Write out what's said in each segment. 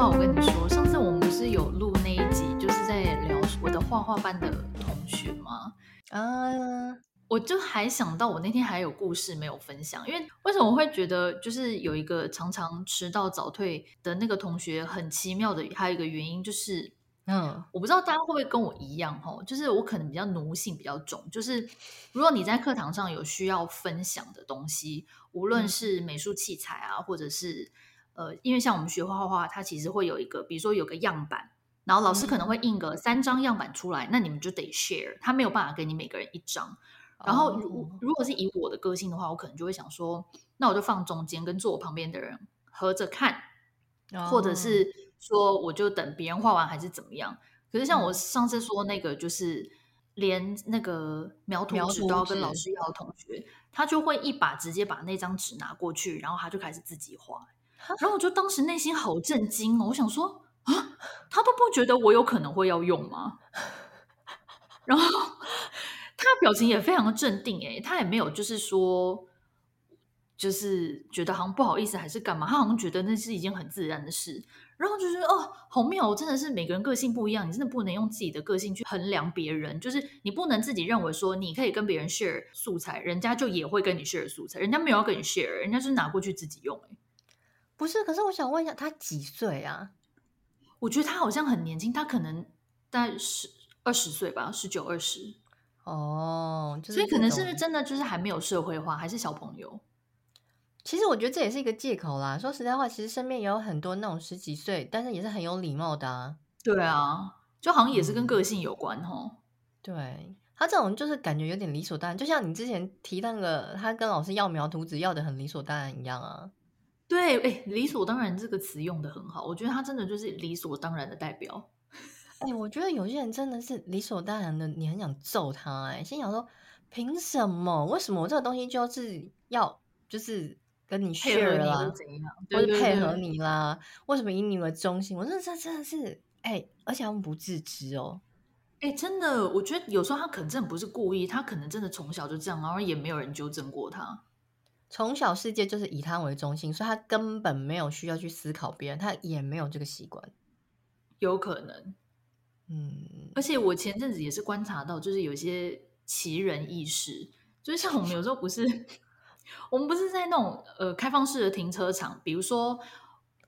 啊，我跟你说，上次我们不是有录那一集，就是在聊我的画画班的同学吗？啊、uh，我就还想到我那天还有故事没有分享，因为为什么我会觉得就是有一个常常迟到早退的那个同学很奇妙的，还有一个原因就是，嗯、uh，我不知道大家会不会跟我一样哦，就是我可能比较奴性比较重，就是如果你在课堂上有需要分享的东西，无论是美术器材啊，或者是呃，因为像我们学画画画，它其实会有一个，比如说有个样板，然后老师可能会印个三张样板出来，嗯、那你们就得 share，他没有办法给你每个人一张。然后如、哦、如果是以我的个性的话，我可能就会想说，那我就放中间，跟坐我旁边的人合着看，哦、或者是说我就等别人画完还是怎么样。可是像我上次说那个，就是连那个描图纸都要跟老师要的同学，他就会一把直接把那张纸拿过去，然后他就开始自己画。然后我就当时内心好震惊哦，我想说啊，他都不觉得我有可能会要用吗？然后他表情也非常的镇定，诶，他也没有就是说，就是觉得好像不好意思还是干嘛，他好像觉得那是一件很自然的事。然后就是哦，好妙，真的是每个人个性不一样，你真的不能用自己的个性去衡量别人，就是你不能自己认为说你可以跟别人 share 素材，人家就也会跟你 share 素材，人家没有要跟你 share，人家是拿过去自己用，不是，可是我想问一下，他几岁啊？我觉得他好像很年轻，他可能在十二十岁吧，十九二十。哦，所以可能是不是真的就是还没有社会化，还是小朋友？其实我觉得这也是一个借口啦。说实在话，其实身边也有很多那种十几岁，但是也是很有礼貌的啊。对啊，就好像也是跟个性有关哦。嗯、对，他这种就是感觉有点理所当然，就像你之前提那个他跟老师要描图纸要的很理所当然一样啊。对，哎，理所当然这个词用的很好，我觉得他真的就是理所当然的代表。哎，我觉得有些人真的是理所当然的，你很想揍他。哎，心想说，凭什么？为什么我这个东西就是要就是跟你 share 啦，或者配合你啦？为什么以你为中心？我说这真的是，哎，而且他们不自知哦。哎，真的，我觉得有时候他可能真的不是故意，他可能真的从小就这样，然后也没有人纠正过他。从小世界就是以他为中心，所以他根本没有需要去思考别人，他也没有这个习惯，有可能，嗯。而且我前阵子也是观察到，就是有些奇人异事，就是像我们有时候不是，我们不是在那种呃开放式的停车场，比如说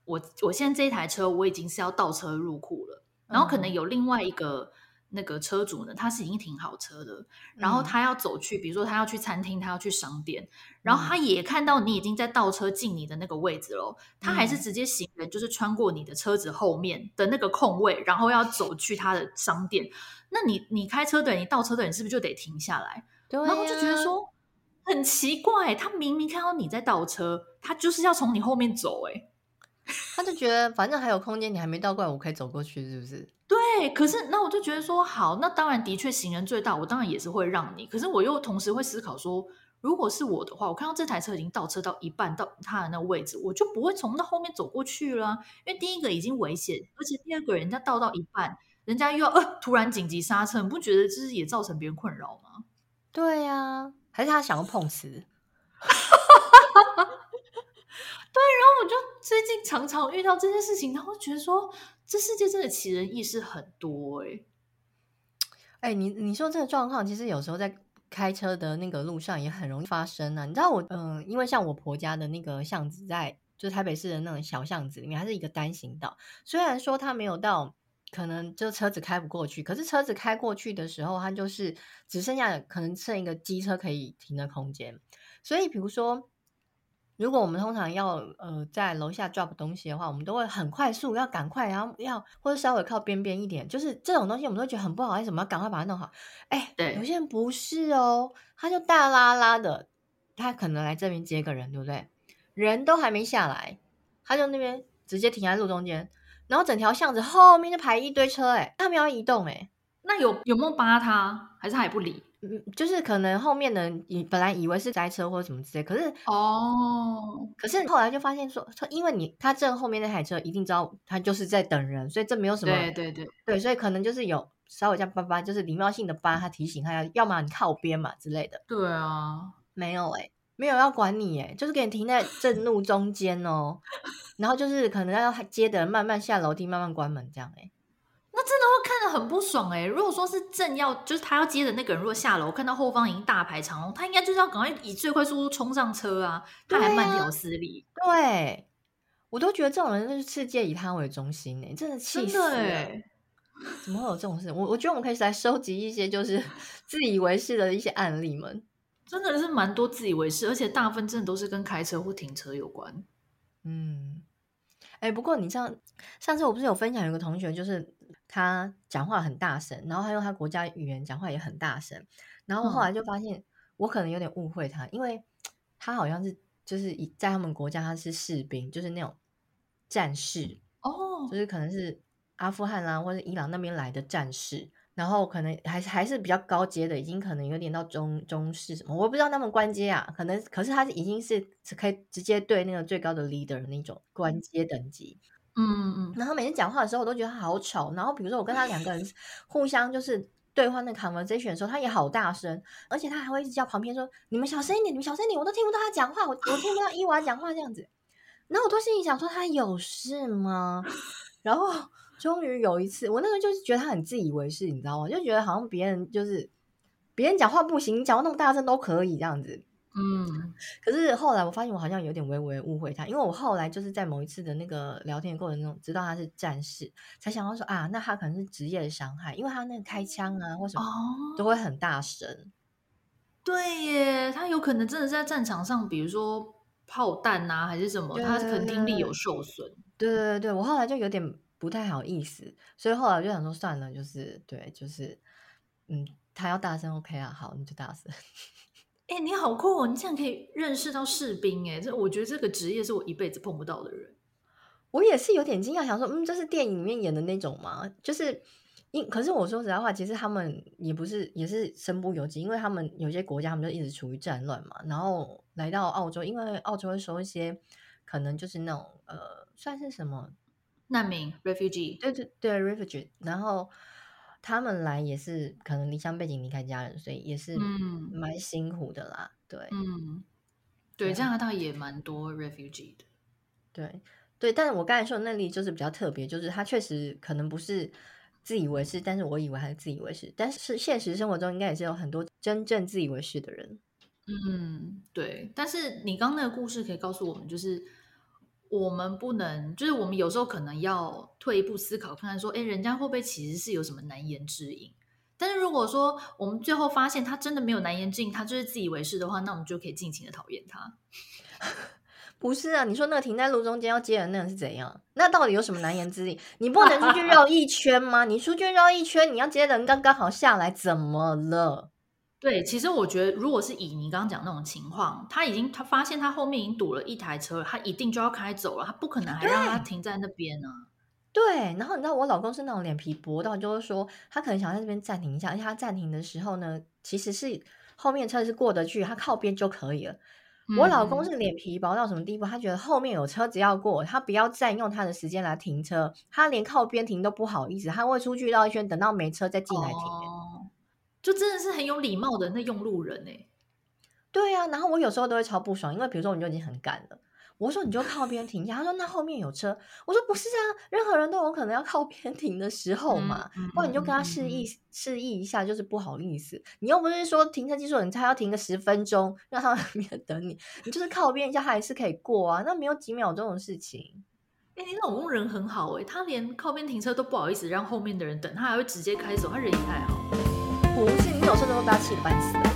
我我现在这一台车我已经是要倒车入库了，然后可能有另外一个。那个车主呢，他是已经停好车的，然后他要走去，比如说他要去餐厅，他要去商店，然后他也看到你已经在倒车进你的那个位置了，他还是直接行人，就是穿过你的车子后面的那个空位，然后要走去他的商店。那你你开车的人，你倒车的人是不是就得停下来？对啊。然后就觉得说很奇怪，他明明看到你在倒车，他就是要从你后面走，哎，他就觉得反正还有空间，你还没倒过来，我可以走过去，是不是？对，可是那我就觉得说，好，那当然的确行人最大，我当然也是会让你。可是我又同时会思考说，如果是我的话，我看到这台车已经倒车到一半到他的那位置，我就不会从那后面走过去了，因为第一个已经危险，而且第二个人家倒到一半，人家又要呃突然紧急刹车，你不觉得就是也造成别人困扰吗？对呀、啊，还是他想要碰瓷？对，然后我就最近常常遇到这件事情，然后觉得说。这世界真的奇人异事很多哎、欸，哎、你你说这个状况，其实有时候在开车的那个路上也很容易发生啊。你知道我，嗯、因为像我婆家的那个巷子在，在就是台北市的那种小巷子里面，它是一个单行道。虽然说它没有到可能就车子开不过去，可是车子开过去的时候，它就是只剩下可能剩一个机车可以停的空间。所以，比如说。如果我们通常要呃在楼下 drop 东西的话，我们都会很快速，要赶快，然后要或者稍微靠边边一点，就是这种东西我们都觉得很不好意思，我们要赶快把它弄好。哎，对，有些人不是哦，他就大拉拉的，他可能来这边接个人，对不对？人都还没下来，他就那边直接停在路中间，然后整条巷子后面就排一堆车，哎，他们要移动，哎，那有有没有扒他？还是他也不理？嗯，就是可能后面的人以本来以为是塞车或者什么之类，可是哦，可是后来就发现说，因为你他正后面那台车一定知道他就是在等人，所以这没有什么，对对对对，所以可能就是有稍微这样叭叭，就是礼貌性的叭他提醒他要，要么你靠边嘛之类的。对啊，没有诶、欸，没有要管你耶，就是给你停在正路中间哦，然后就是可能要接的人慢慢下楼梯，慢慢关门这样哎。很不爽哎！如果说是正要就是他要接的那个人，如果下楼看到后方已经大排长龙，他应该就是要赶快以最快速度冲上车啊！他还慢条斯理。对，我都觉得这种人就是世界以他为中心哎，真的气死了！怎么会有这种事？我我觉得我们可以来收集一些就是 自以为是的一些案例们，真的是蛮多自以为是，而且大部分真的都是跟开车或停车有关。嗯，哎，不过你像上次我不是有分享有个同学就是。他讲话很大声，然后他用他国家语言讲话也很大声，然后后来就发现我可能有点误会他，嗯、因为 他好像是就是以在他们国家他是士兵，就是那种战士哦，就是可能是阿富汗啦、啊、或者伊朗那边来的战士，然后可能还是还是比较高阶的，已经可能有点到中中式什么，我不知道他们官阶啊，可能可是他已经是可以直接对那个最高的 leader 的那种官阶等级。嗯嗯嗯，然后每次讲话的时候，我都觉得他好吵。然后比如说我跟他两个人互相就是对话那 conversation 的时候，他也好大声，而且他还会一直叫旁边说：“你们小声一点，你们小声一点，我都听不到他讲话，我我听不到伊娃讲话这样子。”然后我都心里想说：“他有事吗？” 然后终于有一次，我那个就是觉得他很自以为是，你知道吗？就觉得好像别人就是别人讲话不行，讲话那么大声都可以这样子。嗯，可是后来我发现我好像有点微微误会他，因为我后来就是在某一次的那个聊天的过程中知道他是战士，才想到说啊，那他可能是职业的伤害，因为他那个开枪啊或什么都会很大声。哦。对耶，他有可能真的是在战场上，比如说炮弹啊还是什么，他可能听力有受损。对对对对，我后来就有点不太好意思，所以后来我就想说算了，就是对，就是嗯，他要大声 OK 啊，好，你就大声。哎、欸，你好酷哦！你这样可以认识到士兵，哎，这我觉得这个职业是我一辈子碰不到的人。我也是有点惊讶，想说，嗯，这是电影里面演的那种吗？就是，因可是我说实在话，其实他们也不是，也是身不由己，因为他们有些国家，他们就一直处于战乱嘛。然后来到澳洲，因为澳洲会收一些可能就是那种呃，算是什么难民 （refugee），对对对，refugee，然后。他们来也是可能离乡背井离开家人，所以也是蛮辛苦的啦。嗯、对，嗯，对，加拿大也蛮多 refugee 的。对，对，但是我刚才说的那例就是比较特别，就是他确实可能不是自以为是，但是我以为他是自以为是，但是现实生活中应该也是有很多真正自以为是的人。嗯，对。但是你刚刚那个故事可以告诉我们，就是。我们不能，就是我们有时候可能要退一步思考，看看说，哎，人家会不会其实是有什么难言之隐？但是如果说我们最后发现他真的没有难言之隐，他就是自以为是的话，那我们就可以尽情的讨厌他。不是啊，你说那个停在路中间要接人那个是怎样？那到底有什么难言之隐？你不能出去绕一圈吗？你出去绕一圈，你要接的人刚刚好下来，怎么了？对，其实我觉得，如果是以你刚刚讲那种情况，他已经他发现他后面已经堵了一台车，他一定就要开走了，他不可能还让他停在那边呢、啊。对，然后你知道我老公是那种脸皮薄到，就是说他可能想在这边暂停一下，而且他暂停的时候呢，其实是后面车是过得去，他靠边就可以了。嗯、我老公是脸皮薄到什么地步？他觉得后面有车子要过，他不要占用他的时间来停车，他连靠边停都不好意思，他会出去绕一圈，等到没车再进来停。哦就真的是很有礼貌的那用路人哎，对呀、啊，然后我有时候都会超不爽，因为比如说我们就已经很赶了，我说你就靠边停一下，他说那后面有车，我说不是啊，任何人都有可能要靠边停的时候嘛，嗯、不然你就跟他示意、嗯、示意一下，就是不好意思，你又不是说停车技术很差要停个十分钟，让他在 那边等你，你就是靠边一下，他还是可以过啊，那没有几秒钟的事情。哎，你老公人很好哎，他连靠边停车都不好意思让后面的人等，他还会直接开走，他人也太好。你有时候都把他气得半死。